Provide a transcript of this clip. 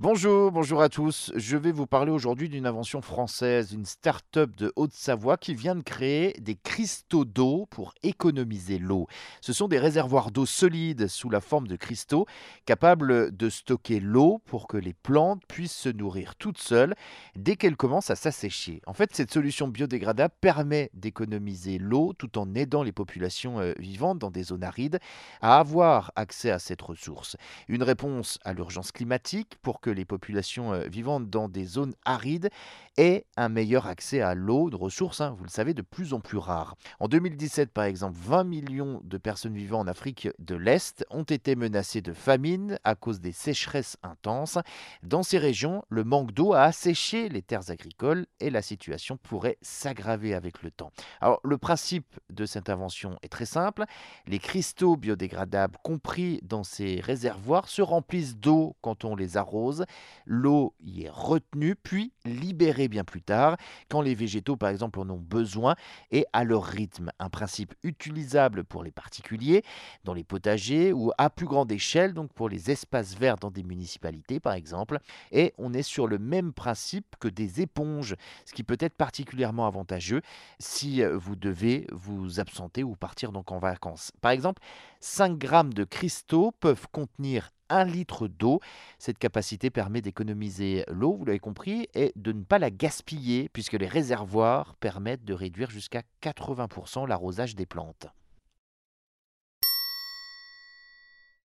Bonjour, bonjour à tous. Je vais vous parler aujourd'hui d'une invention française, une start-up de Haute-Savoie qui vient de créer des cristaux d'eau pour économiser l'eau. Ce sont des réservoirs d'eau solides sous la forme de cristaux, capables de stocker l'eau pour que les plantes puissent se nourrir toutes seules dès qu'elles commencent à s'assécher. En fait, cette solution biodégradable permet d'économiser l'eau tout en aidant les populations euh, vivantes dans des zones arides à avoir accès à cette ressource. Une réponse à l'urgence climatique pour que les populations euh, vivantes dans des zones arides aient un meilleur accès à l'eau, de ressources, hein, vous le savez, de plus en plus rares. En 2017, par exemple, 20 millions de personnes vivant en Afrique de l'Est ont été menacées de famine à cause des sécheresses intenses. Dans ces régions, le manque d'eau a asséché les terres agricoles et la situation pourrait s'aggraver avec le temps. Alors, le principe de cette invention est très simple. Les cristaux biodégradables compris dans ces réservoirs se remplissent d'eau quand on les arrose L'eau y est retenue puis libérée bien plus tard quand les végétaux par exemple en ont besoin et à leur rythme. Un principe utilisable pour les particuliers dans les potagers ou à plus grande échelle donc pour les espaces verts dans des municipalités par exemple et on est sur le même principe que des éponges ce qui peut être particulièrement avantageux si euh, vous devez vous absenter ou partir donc en vacances. Par exemple, 5 grammes de cristaux peuvent contenir un litre d'eau. Cette capacité permet d'économiser l'eau, vous l'avez compris, et de ne pas la gaspiller, puisque les réservoirs permettent de réduire jusqu'à 80% l'arrosage des plantes.